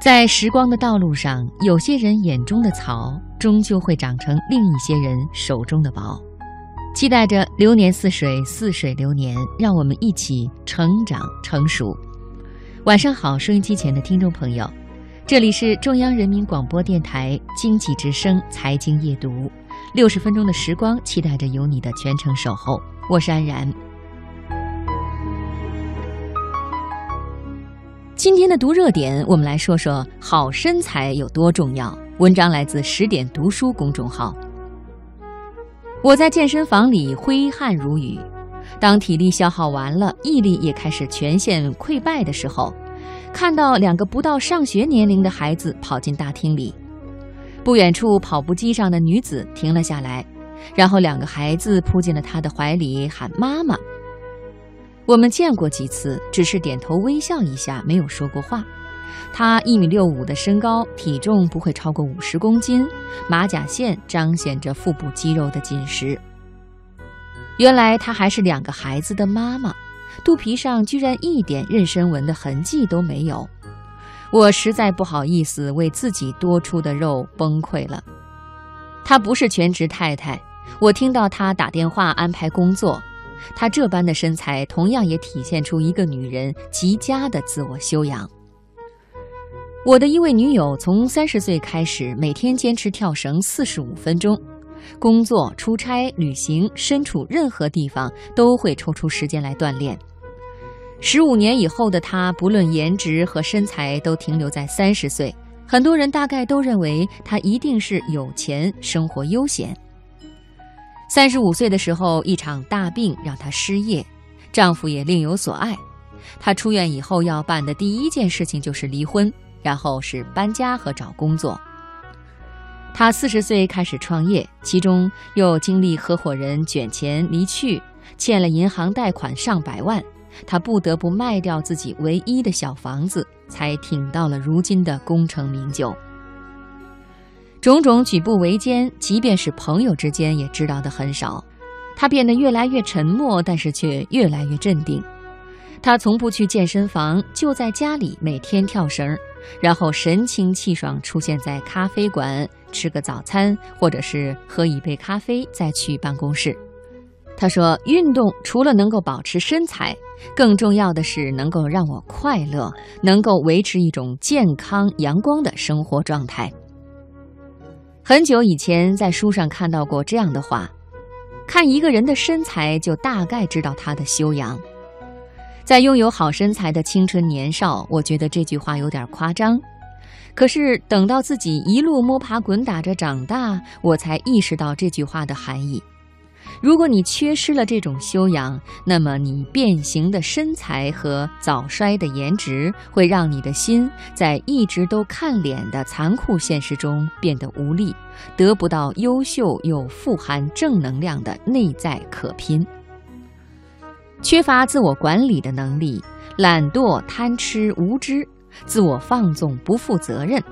在时光的道路上，有些人眼中的草，终究会长成另一些人手中的宝。期待着流年似水，似水流年，让我们一起成长成熟。晚上好，收音机前的听众朋友，这里是中央人民广播电台经济之声财经夜读，六十分钟的时光，期待着有你的全程守候。我是安然。今天的读热点，我们来说说好身材有多重要。文章来自十点读书公众号。我在健身房里挥汗如雨，当体力消耗完了，毅力也开始全线溃败的时候，看到两个不到上学年龄的孩子跑进大厅里。不远处跑步机上的女子停了下来，然后两个孩子扑进了她的怀里，喊妈妈。我们见过几次，只是点头微笑一下，没有说过话。他一米六五的身高，体重不会超过五十公斤，马甲线彰显着腹部肌肉的紧实。原来她还是两个孩子的妈妈，肚皮上居然一点妊娠纹的痕迹都没有。我实在不好意思为自己多出的肉崩溃了。她不是全职太太，我听到她打电话安排工作。她这般的身材，同样也体现出一个女人极佳的自我修养。我的一位女友从三十岁开始，每天坚持跳绳四十五分钟，工作、出差、旅行，身处任何地方都会抽出时间来锻炼。十五年以后的她，不论颜值和身材都停留在三十岁，很多人大概都认为她一定是有钱、生活悠闲。三十五岁的时候，一场大病让她失业，丈夫也另有所爱，她出院以后要办的第一件事情就是离婚。然后是搬家和找工作。她四十岁开始创业，其中又经历合伙人卷钱离去，欠了银行贷款上百万，她不得不卖掉自己唯一的小房子，才挺到了如今的功成名就。种种举步维艰，即便是朋友之间也知道的很少。他变得越来越沉默，但是却越来越镇定。他从不去健身房，就在家里每天跳绳。然后神清气爽出现在咖啡馆，吃个早餐，或者是喝一杯咖啡，再去办公室。他说：“运动除了能够保持身材，更重要的是能够让我快乐，能够维持一种健康阳光的生活状态。”很久以前在书上看到过这样的话：“看一个人的身材，就大概知道他的修养。”在拥有好身材的青春年少，我觉得这句话有点夸张。可是等到自己一路摸爬滚打着长大，我才意识到这句话的含义。如果你缺失了这种修养，那么你变形的身材和早衰的颜值，会让你的心在一直都看脸的残酷现实中变得无力，得不到优秀又富含正能量的内在可拼。缺乏自我管理的能力，懒惰、贪吃、无知，自我放纵、不负责任。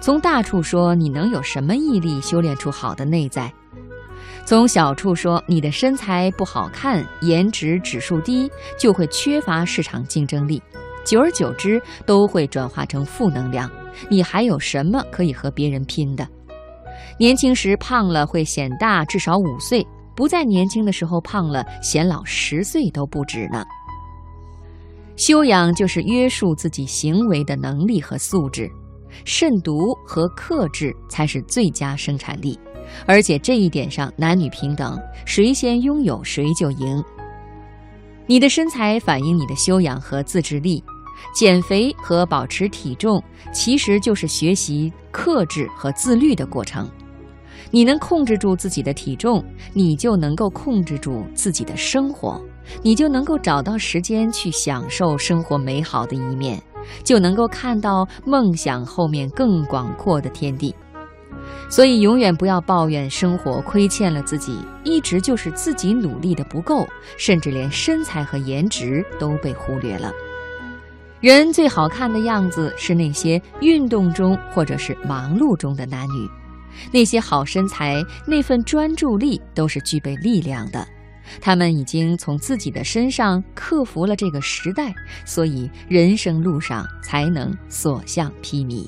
从大处说，你能有什么毅力修炼出好的内在？从小处说，你的身材不好看，颜值指数低，就会缺乏市场竞争力。久而久之，都会转化成负能量。你还有什么可以和别人拼的？年轻时胖了会显大至少五岁。不再年轻的时候胖了，显老十岁都不止呢。修养就是约束自己行为的能力和素质，慎独和克制才是最佳生产力。而且这一点上男女平等，谁先拥有谁就赢。你的身材反映你的修养和自制力，减肥和保持体重其实就是学习克制和自律的过程。你能控制住自己的体重，你就能够控制住自己的生活，你就能够找到时间去享受生活美好的一面，就能够看到梦想后面更广阔的天地。所以，永远不要抱怨生活亏欠了自己，一直就是自己努力的不够，甚至连身材和颜值都被忽略了。人最好看的样子是那些运动中或者是忙碌中的男女。那些好身材，那份专注力，都是具备力量的。他们已经从自己的身上克服了这个时代，所以人生路上才能所向披靡。